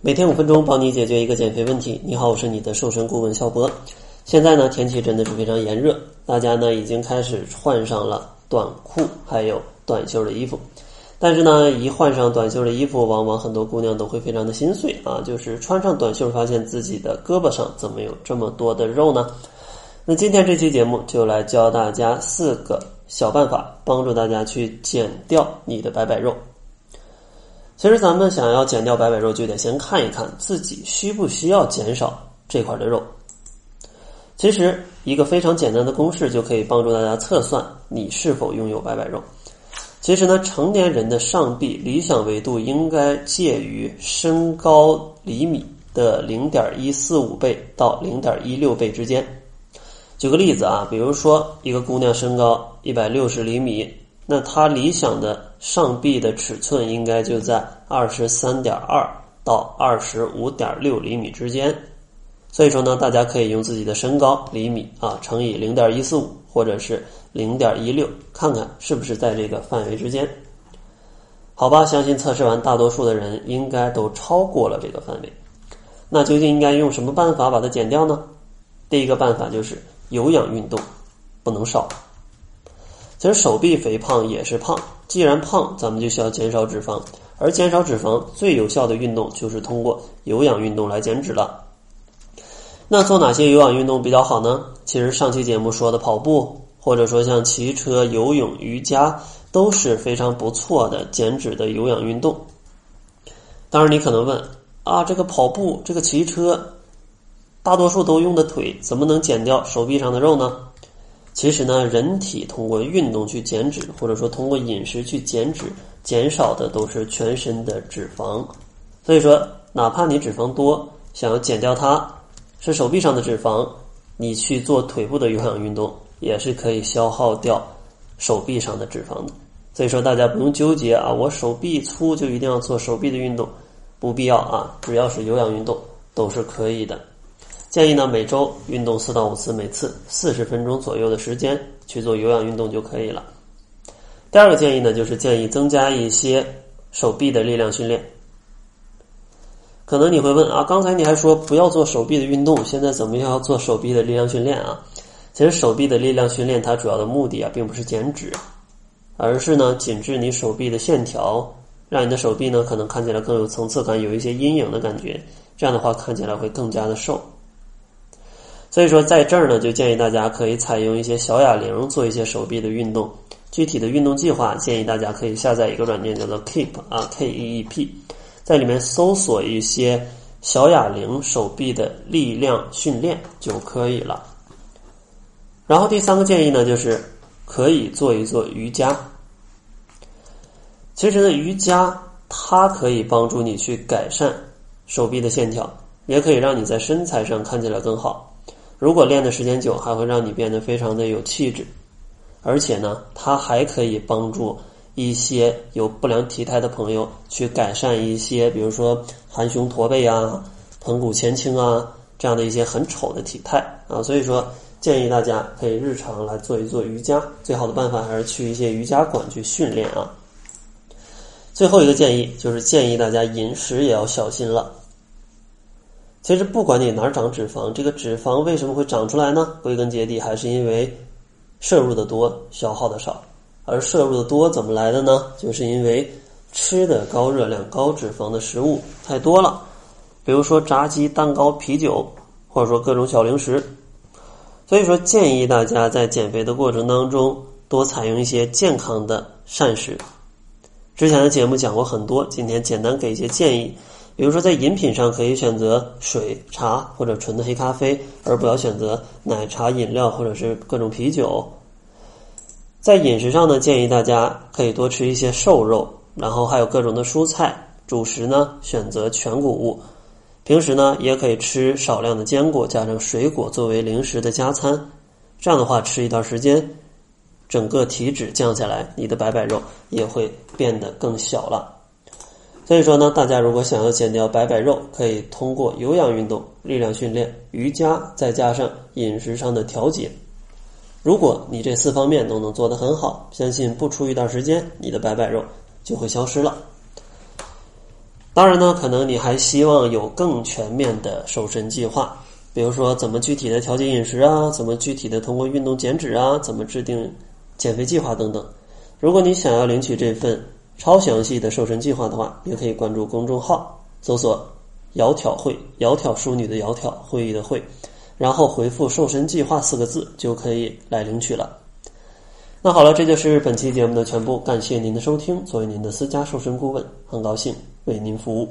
每天五分钟，帮你解决一个减肥问题。你好，我是你的瘦身顾问肖博。现在呢，天气真的是非常炎热，大家呢已经开始换上了短裤还有短袖的衣服。但是呢，一换上短袖的衣服，往往很多姑娘都会非常的心碎啊，就是穿上短袖，发现自己的胳膊上怎么有这么多的肉呢？那今天这期节目就来教大家四个小办法，帮助大家去减掉你的白白肉。其实咱们想要减掉白白肉，就得先看一看自己需不需要减少这块的肉。其实一个非常简单的公式就可以帮助大家测算你是否拥有白白肉。其实呢，成年人的上臂理想维度应该介于身高厘米的零点一四五倍到零点一六倍之间。举个例子啊，比如说一个姑娘身高一百六十厘米，那她理想的上臂的尺寸应该就在二十三点二到二十五点六厘米之间。所以说呢，大家可以用自己的身高厘米啊乘以零点一四五，或者是零点一六，看看是不是在这个范围之间。好吧，相信测试完，大多数的人应该都超过了这个范围。那究竟应该用什么办法把它减掉呢？第一个办法就是有氧运动，不能少。其实手臂肥胖也是胖，既然胖，咱们就需要减少脂肪，而减少脂肪最有效的运动就是通过有氧运动来减脂了。那做哪些有氧运动比较好呢？其实上期节目说的跑步，或者说像骑车、游泳、瑜伽，都是非常不错的减脂的有氧运动。当然，你可能问啊，这个跑步、这个骑车，大多数都用的腿，怎么能减掉手臂上的肉呢？其实呢，人体通过运动去减脂，或者说通过饮食去减脂，减少的都是全身的脂肪。所以说，哪怕你脂肪多，想要减掉它。是手臂上的脂肪，你去做腿部的有氧运动也是可以消耗掉手臂上的脂肪的。所以说大家不用纠结啊，我手臂粗就一定要做手臂的运动，不必要啊，只要是有氧运动都是可以的。建议呢每周运动四到五次，每次四十分钟左右的时间去做有氧运动就可以了。第二个建议呢，就是建议增加一些手臂的力量训练。可能你会问啊，刚才你还说不要做手臂的运动，现在怎么又要做手臂的力量训练啊？其实手臂的力量训练它主要的目的啊，并不是减脂，而是呢紧致你手臂的线条，让你的手臂呢可能看起来更有层次感，有一些阴影的感觉，这样的话看起来会更加的瘦。所以说在这儿呢，就建议大家可以采用一些小哑铃做一些手臂的运动。具体的运动计划建议大家可以下载一个软件叫做 Keep 啊，K E E P。在里面搜索一些小哑铃手臂的力量训练就可以了。然后第三个建议呢，就是可以做一做瑜伽。其实呢，瑜伽它可以帮助你去改善手臂的线条，也可以让你在身材上看起来更好。如果练的时间久，还会让你变得非常的有气质。而且呢，它还可以帮助。一些有不良体态的朋友去改善一些，比如说含胸驼背啊、盆骨前倾啊这样的一些很丑的体态啊，所以说建议大家可以日常来做一做瑜伽，最好的办法还是去一些瑜伽馆去训练啊。最后一个建议就是建议大家饮食也要小心了。其实不管你哪儿长脂肪，这个脂肪为什么会长出来呢？归根结底还是因为摄入的多，消耗的少。而摄入的多怎么来的呢？就是因为吃的高热量、高脂肪的食物太多了，比如说炸鸡、蛋糕、啤酒，或者说各种小零食。所以说，建议大家在减肥的过程当中多采用一些健康的膳食。之前的节目讲过很多，今天简单给一些建议，比如说在饮品上可以选择水、茶或者纯的黑咖啡，而不要选择奶茶、饮料或者是各种啤酒。在饮食上呢，建议大家可以多吃一些瘦肉，然后还有各种的蔬菜。主食呢，选择全谷物。平时呢，也可以吃少量的坚果，加上水果作为零食的加餐。这样的话，吃一段时间，整个体脂降下来，你的白白肉也会变得更小了。所以说呢，大家如果想要减掉白白肉，可以通过有氧运动、力量训练、瑜伽，再加上饮食上的调节。如果你这四方面都能做得很好，相信不出一段时间，你的白白肉就会消失了。当然呢，可能你还希望有更全面的瘦身计划，比如说怎么具体的调节饮食啊，怎么具体的通过运动减脂啊，怎么制定减肥计划等等。如果你想要领取这份超详细的瘦身计划的话，也可以关注公众号，搜索“窈窕会”，窈窕淑女的窈窕，会议的会，然后回复“瘦身计划”四个字，就可以来领取了。那好了，这就是本期节目的全部，感谢您的收听。作为您的私家瘦身顾问，很高兴为您服务。